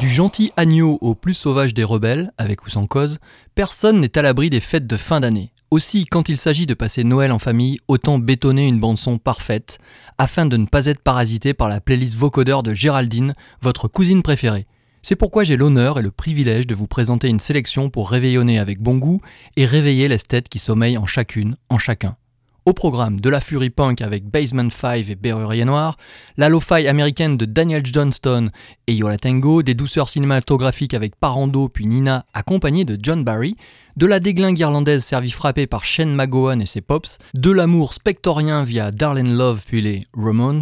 Du gentil agneau au plus sauvage des rebelles, avec ou sans cause, personne n'est à l'abri des fêtes de fin d'année. Aussi, quand il s'agit de passer Noël en famille, autant bétonner une bande-son parfaite, afin de ne pas être parasité par la playlist vocodeur de Géraldine, votre cousine préférée. C'est pourquoi j'ai l'honneur et le privilège de vous présenter une sélection pour réveillonner avec bon goût et réveiller l'esthète qui sommeille en chacune, en chacun. Au programme de la Fury Punk avec Basement 5 et Berrurier Noir, la lo-fi américaine de Daniel Johnston et Yola Tango, des douceurs cinématographiques avec Parando puis Nina accompagnée de John Barry, de la déglingue irlandaise servie frappée par Shane McGowan et ses pops, de l'amour spectorien via Darlene Love puis les Ramones,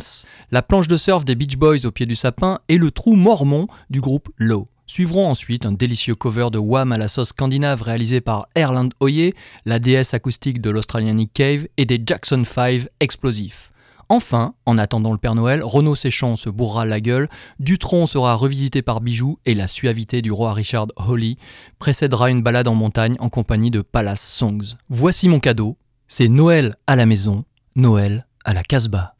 la planche de surf des Beach Boys au pied du sapin et le trou mormon du groupe Low. Suivront ensuite un délicieux cover de Wham à la sauce scandinave réalisé par Erland Oye, la déesse acoustique de l'Australian Nick Cave, et des Jackson 5 explosifs. Enfin, en attendant le Père Noël, Renaud Séchant se bourra la gueule, Dutron sera revisité par Bijou et la suavité du roi Richard Holly précédera une balade en montagne en compagnie de Palace Songs. Voici mon cadeau, c'est Noël à la maison, Noël à la Casbah.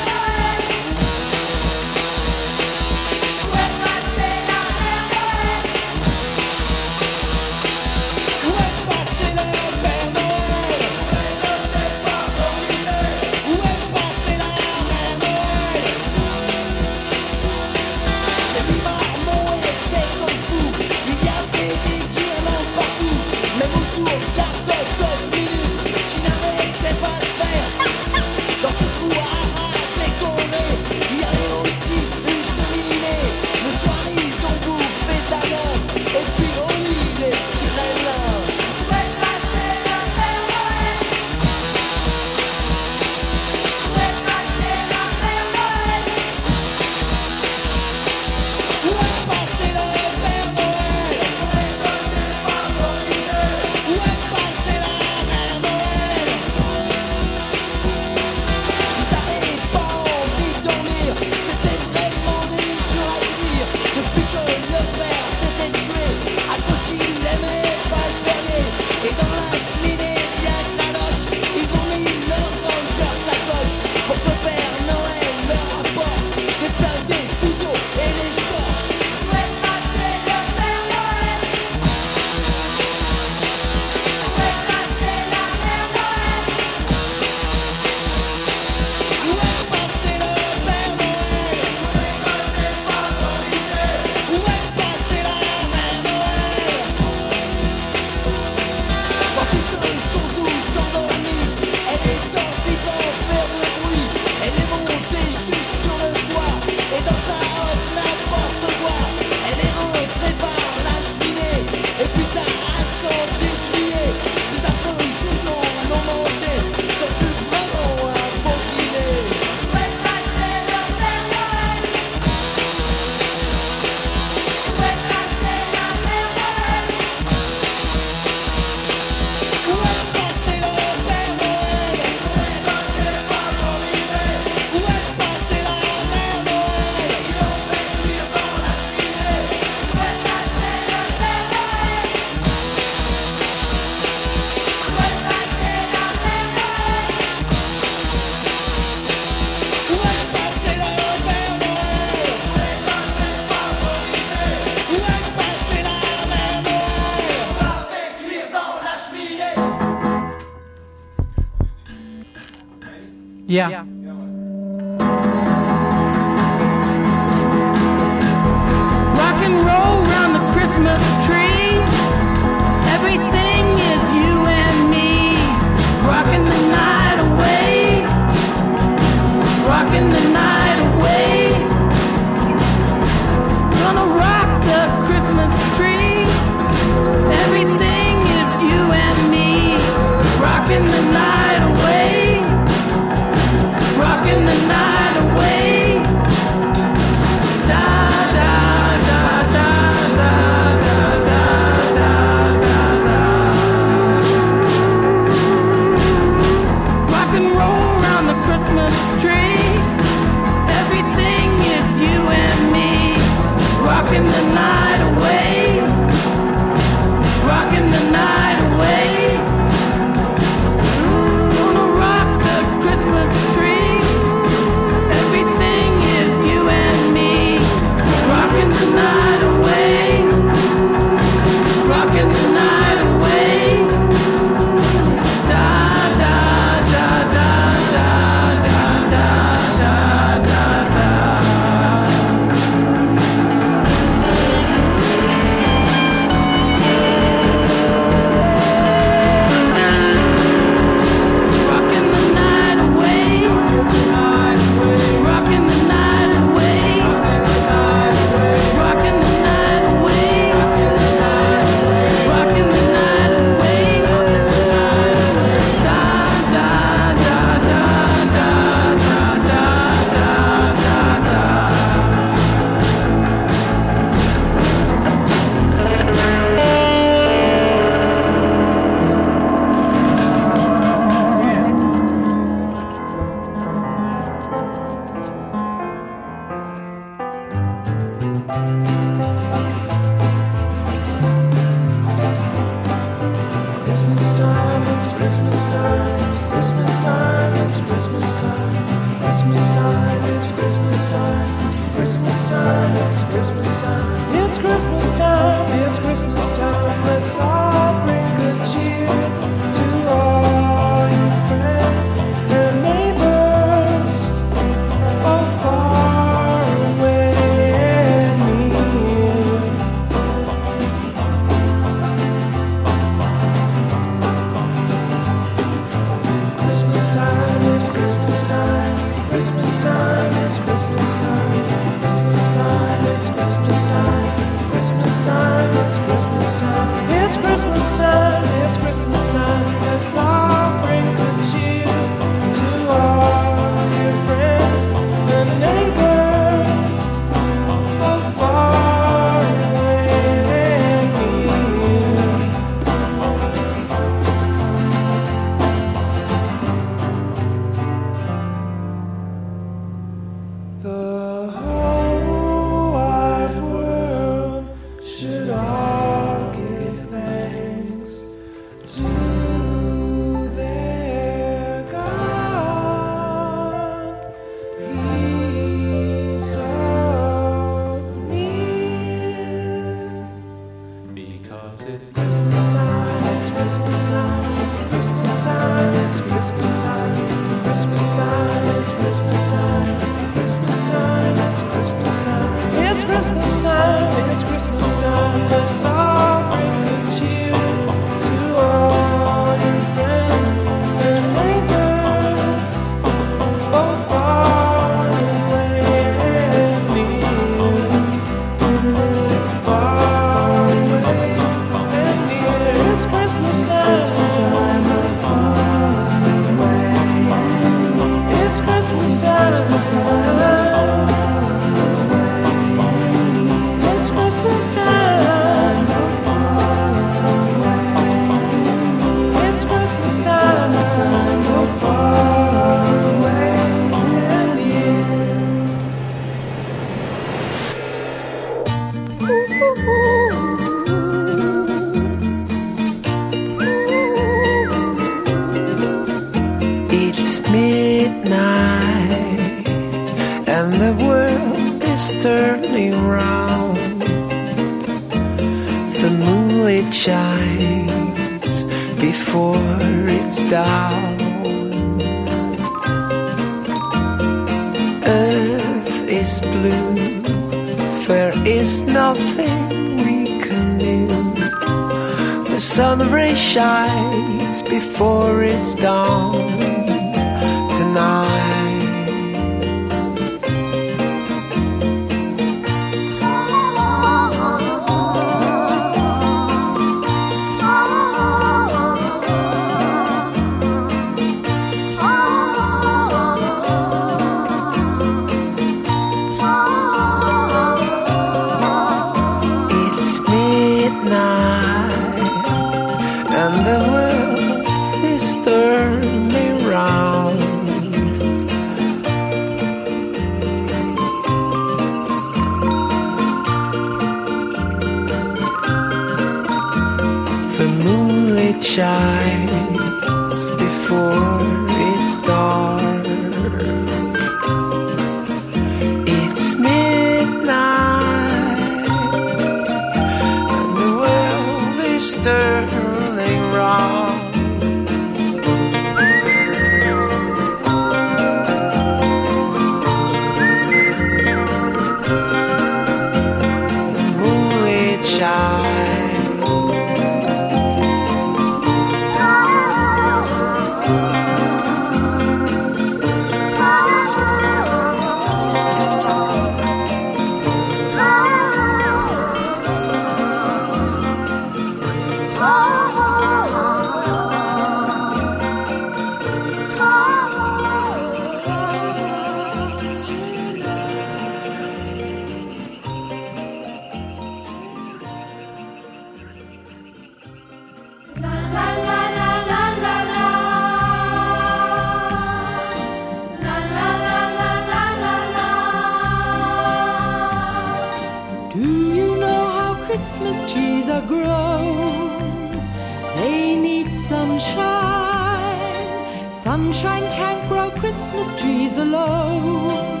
Christmas trees alone.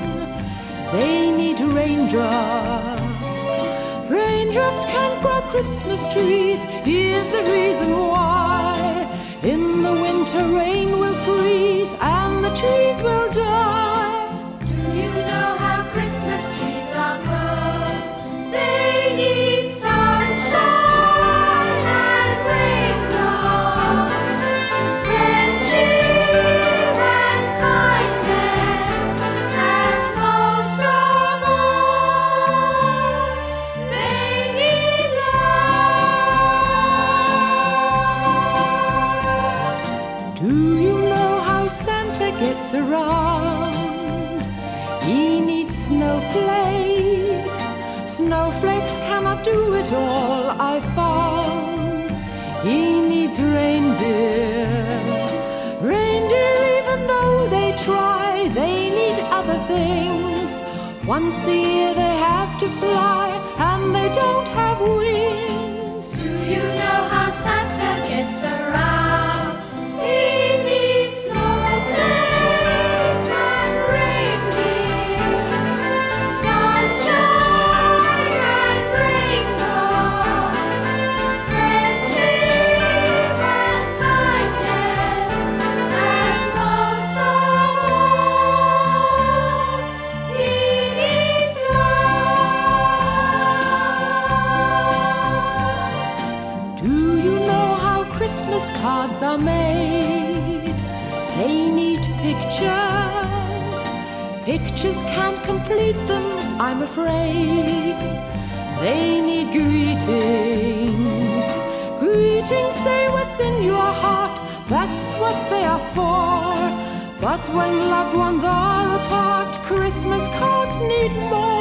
They need raindrops. Raindrops can't grow Christmas trees. Here's the reason why. In the winter, rain will freeze and the trees will die. once a year they have to fly. afraid they need greetings. Greetings say what's in your heart, that's what they are for. But when loved ones are apart, Christmas cards need more.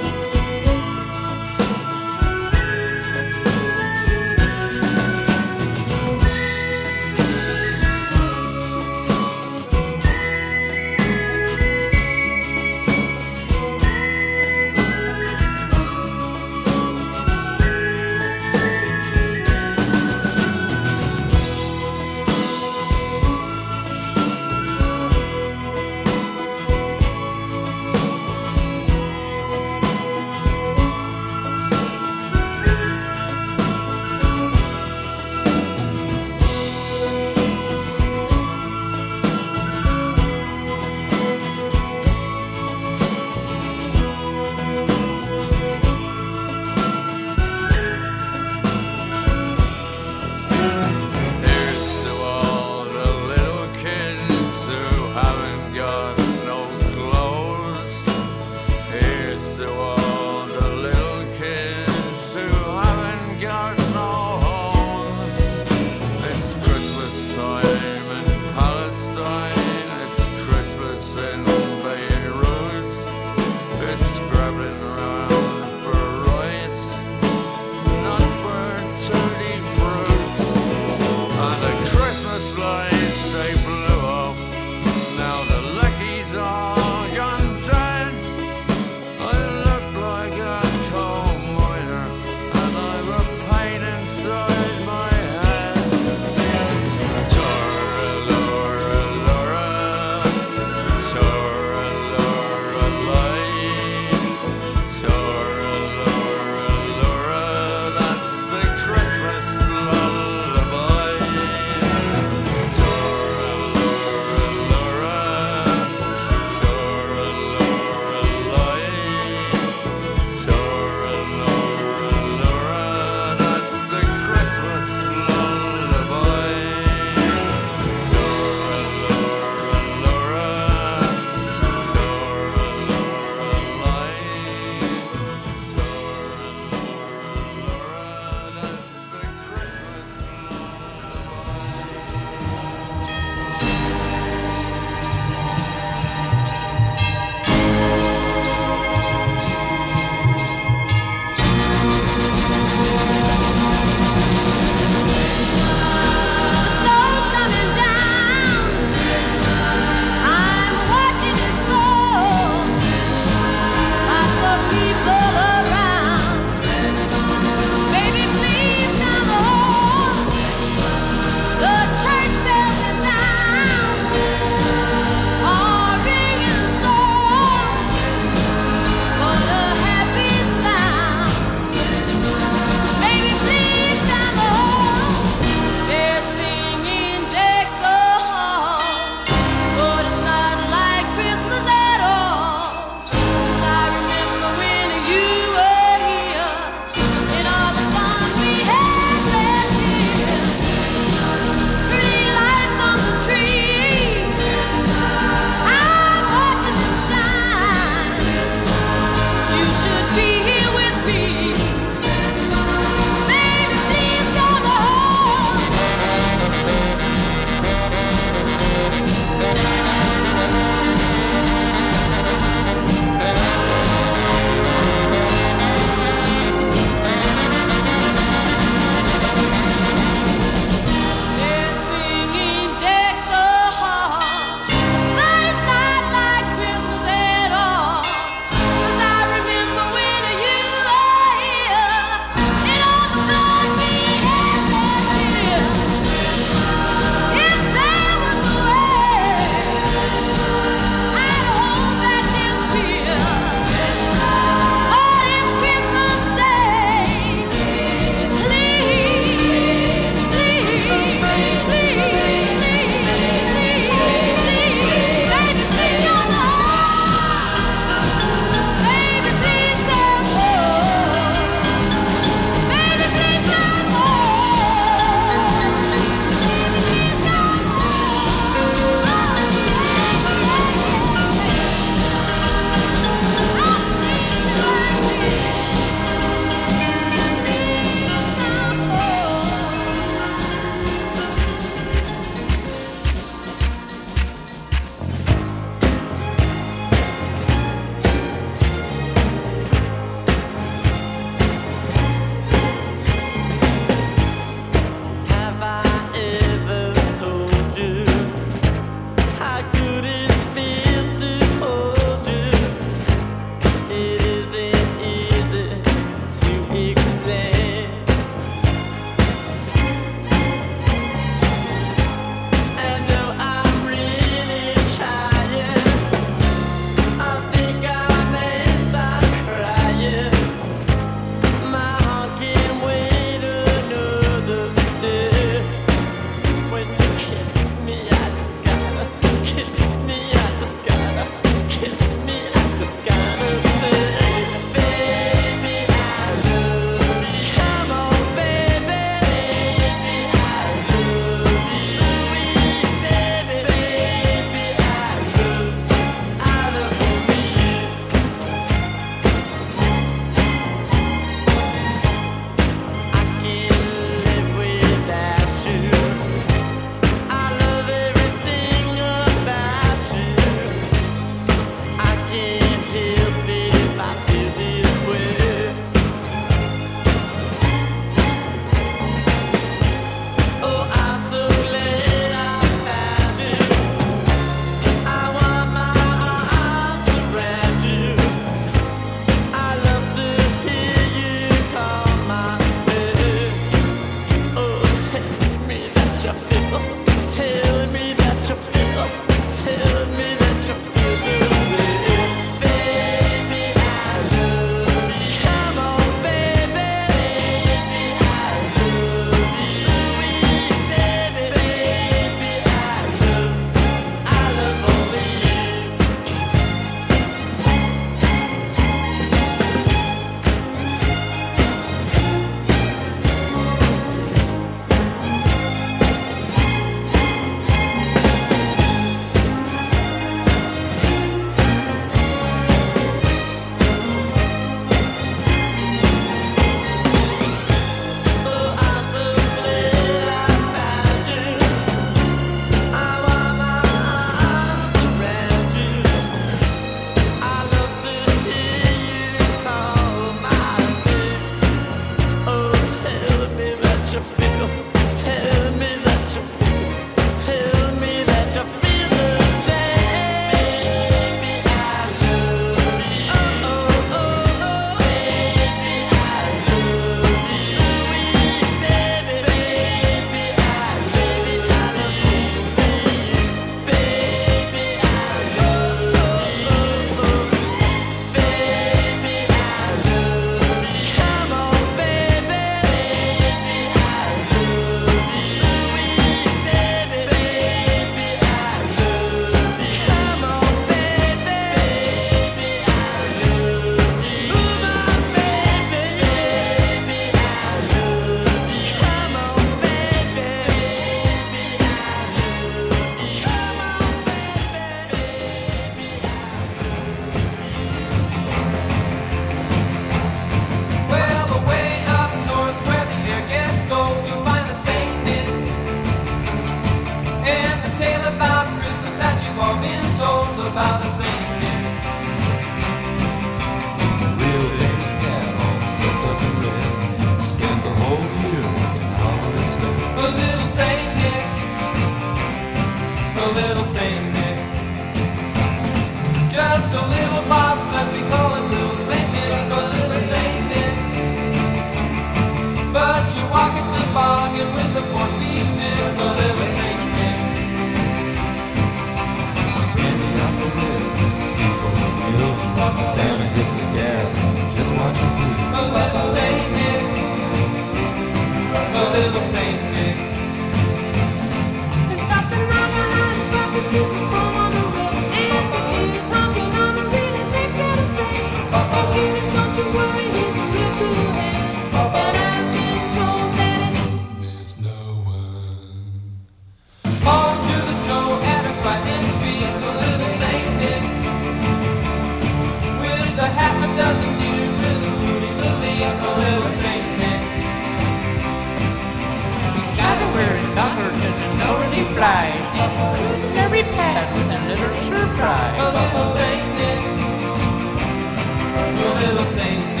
sing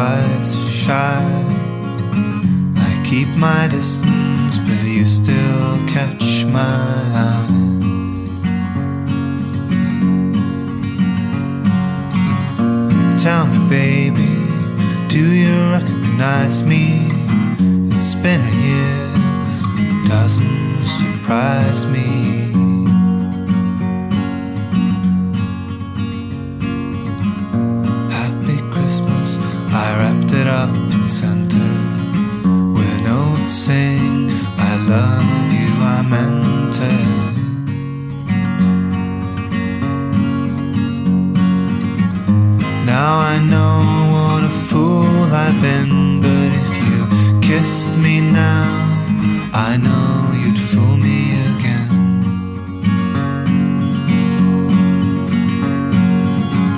twice shy. I keep my distance, but you still catch my eye. Tell me, baby, do you recognize me? It's been a year, doesn't surprise me. It up and sent it with a note saying, I love you, I meant it. Now I know what a fool I've been, but if you kissed me now, I know you'd fool me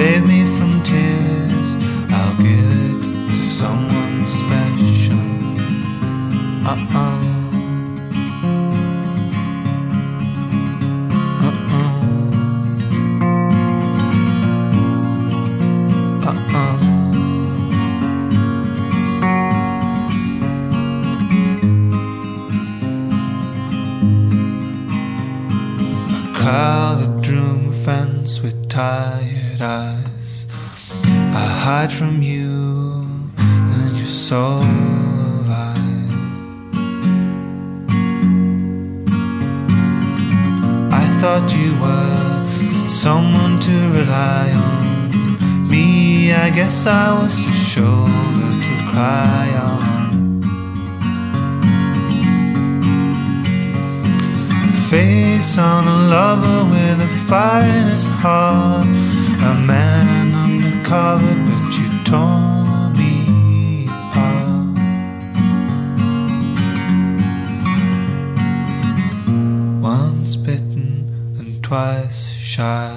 save me from tears, I'll give it to someone special. Uh uh. Uh-uh. Tired eyes. I hide from you and your soul of eyes. I thought you were someone to rely on. Me, I guess I was a shoulder to cry on. Face on a lover with a fire in his heart. A man undercover, but you tore me apart. Once bitten and twice shy.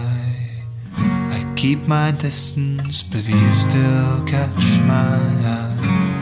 I keep my distance, but you still catch my eye.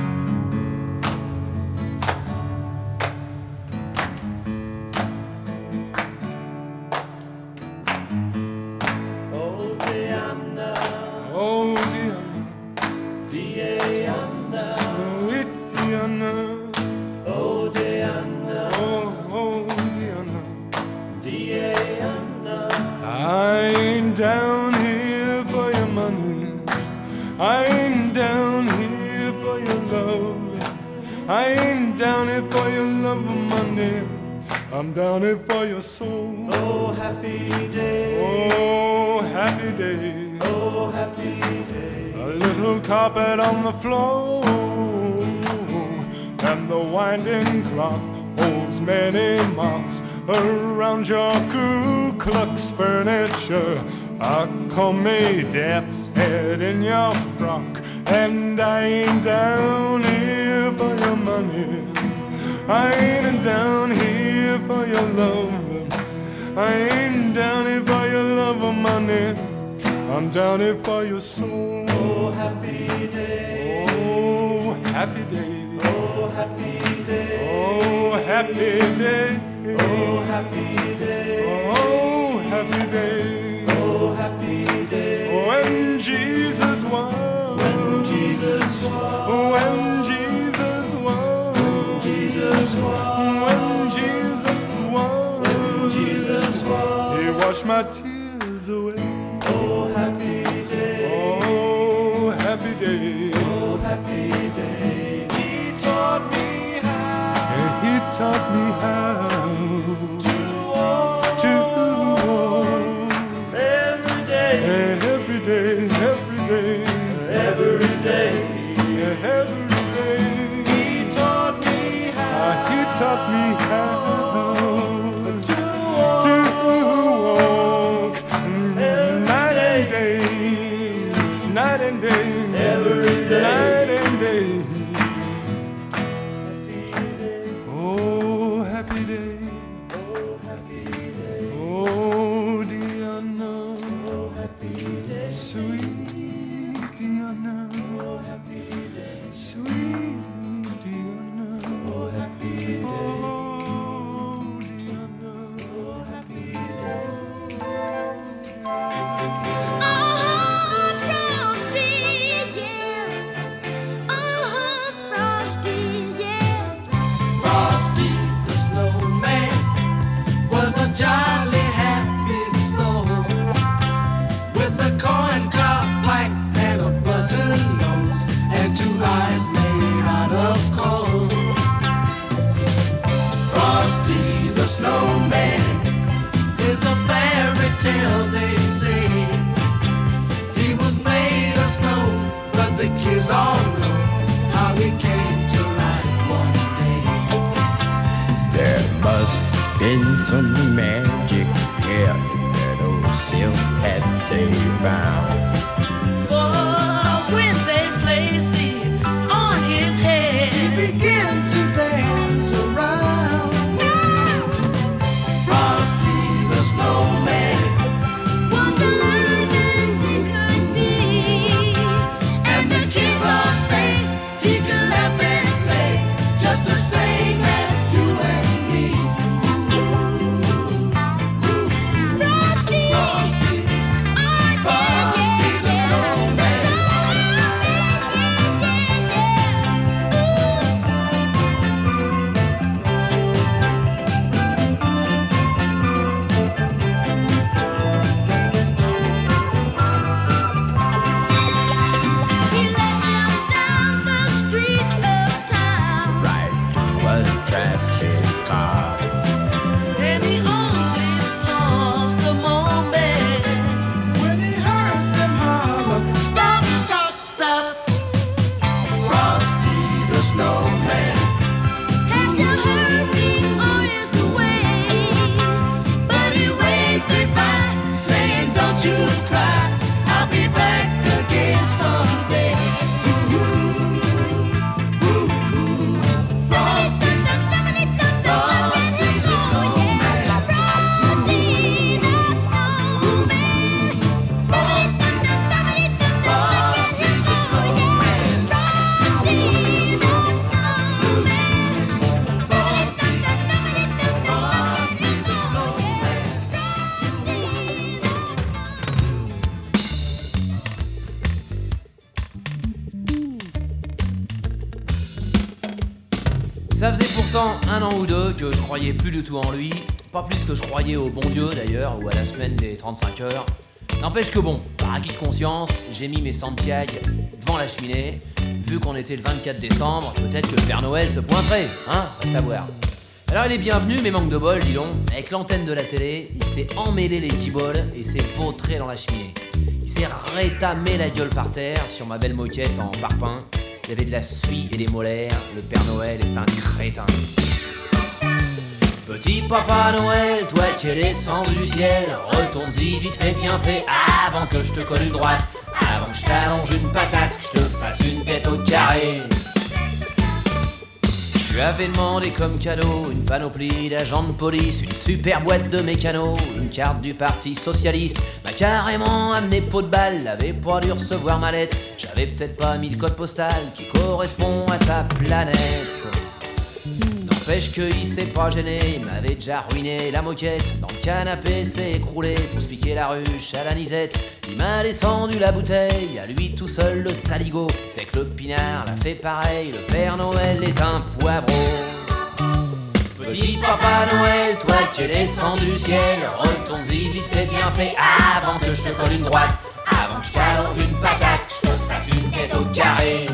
Happy day. Oh, happy day. Oh, happy day. A little carpet on the floor. And the winding clock holds many moths around your Ku Klux furniture. I call me death's head in your frock. And I ain't down here for your money. I ain't down here for your love. I ain't down here for your love or money. I'm down here for your soul. Oh, happy day. Oh, happy day. Oh, happy day. Oh, happy day. Oh, happy day. Oh, happy day. Oh, happy day. Oh, when Jesus was. When Jesus was. Oh, when was. He washed my tears away. Oh, sweet Diana, sweet Diana, oh, some magic here that old silk hat they found. Que je croyais plus du tout en lui, pas plus que je croyais au bon Dieu d'ailleurs, ou à la semaine des 35 heures. N'empêche que bon, par acquis de conscience, j'ai mis mes Santiago devant la cheminée. Vu qu'on était le 24 décembre, peut-être que le Père Noël se pointerait, hein, va savoir. Alors il est bienvenu, mais manque de bol, dis donc. Avec l'antenne de la télé, il s'est emmêlé les guiboles et s'est vautré dans la cheminée. Il s'est rétamé la gueule par terre sur ma belle moquette en parpaing. Il avait de la suie et des molaires. Le Père Noël est un crétin. Petit Papa Noël, toi qui es descendu du ciel, retourne-y vite fait bien fait avant que je te colle une droite, avant que je t'allonge une patate, que je te fasse une tête au carré. Je lui avais demandé comme cadeau une panoplie d'agents de police, une super boîte de mécano, une carte du parti socialiste. M'a carrément amené pot de balle, avait pas dû recevoir ma lettre. J'avais peut-être pas mis le code postal qui correspond à sa planète. N'empêche qu'il s'est pas gêné, il m'avait déjà ruiné la moquette. Dans le canapé s'est écroulé pour se piquer la ruche à la nisette. Il m'a descendu la bouteille, à lui tout seul le saligo. Fait que le pinard l'a fait pareil, le Père Noël est un poivreau. Petit Papa Noël, toi qui es descendu du ciel, retourne-y vite fait bien fait avant que je te colle une droite, avant que je t'allonge une patate, que je te fasse une tête au carré.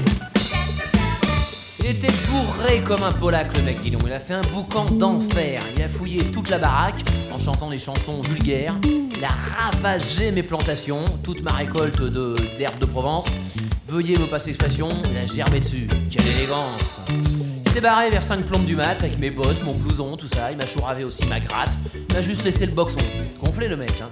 Il était bourré comme un polac le mec, dis. Il a fait un boucan d'enfer. Il a fouillé toute la baraque en chantant des chansons vulgaires. Il a ravagé mes plantations, toute ma récolte d'herbes de Provence. Veuillez me passer l'expression, il a gerbé dessus. Quelle élégance Il s'est barré vers 5 plombes du mat avec mes bottes, mon blouson, tout ça. Il m'a chouravé aussi ma gratte. Il m'a juste laissé le boxon. Gonflé le mec, hein.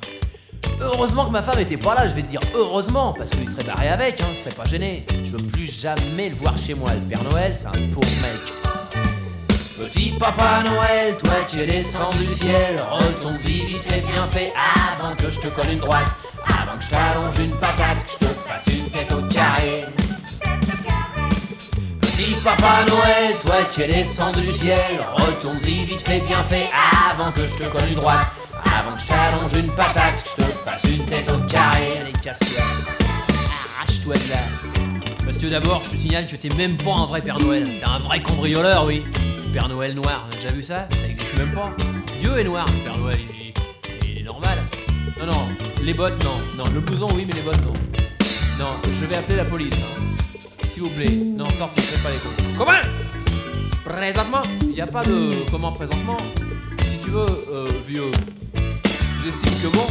Heureusement que ma femme était pas là, je vais te dire heureusement, parce qu'il serait barré avec, hein, il serait pas gêné. Je veux plus jamais le voir chez moi. Le Père Noël, c'est un pauvre mec. Petit papa Noël, toi qui es descendu du ciel, retourne-y vite fait bien fait avant que je te colle une droite, avant que je t'allonge une patate, que je te fasse une tête au carré. Petit papa Noël, toi qui es descendu du ciel, retourne-y vite fait bien fait avant que je te colle une droite, avant que je t'allonge une patate, que je te fasse une tête au carré. Allez, casse-toi. Arrache-toi de là. Parce que d'abord, je te signale que t'es même pas un vrai Père Noël. T'es un vrai cambrioleur, oui. Père Noël noir, t'as déjà vu ça? Ça existe même pas. Dieu est noir, Père Noël, il, il- il est normal. Non, non, les bottes, non. Non, le blouson, oui, mais les bottes, non. Non, je vais appeler la police. hein. S'il vous plaît. Non, sortez, faites pas les cons. Comment? Présentement? Il n'y a pas de... Comment présentement Si tu veux, euh, vieux, j'estime que bon...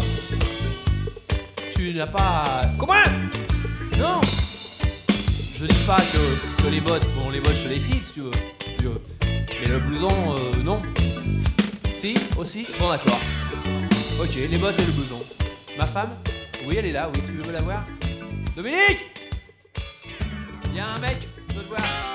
Tu n'as pas... Comment Non je dis pas que, que les bottes, bon les bottes je les file si tu veux, tu veux. Mais le blouson, euh, non. Si, aussi Bon d'accord. Ok, les bottes et le blouson. Ma femme Oui, elle est là, oui, tu veux la voir? Dominique Il y a un mec, qui veut te voir?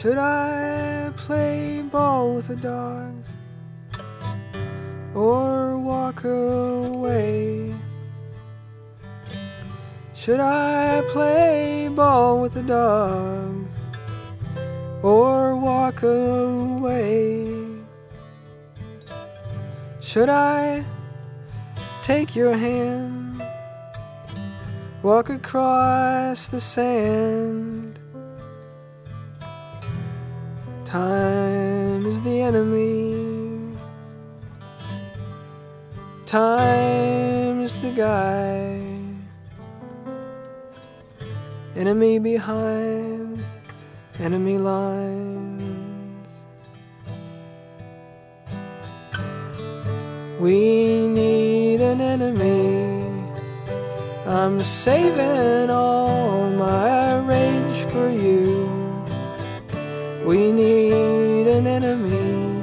Should I play ball with the dogs or walk away? Should I play ball with the dogs or walk away? Should I take your hand, walk across the sand? Time is the enemy. Time is the guy. Enemy behind enemy lines. We need an enemy. I'm saving all my rage for you. We need an enemy.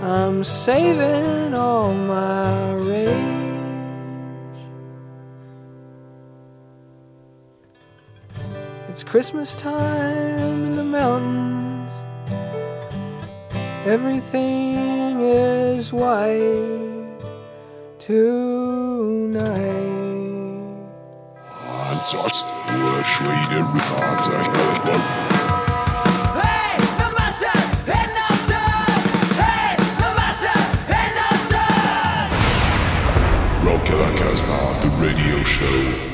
I'm saving all my rage. It's Christmas time in the mountains. Everything is white tonight. I Ansatz, nur Schwede, Ricardo, Radio Show.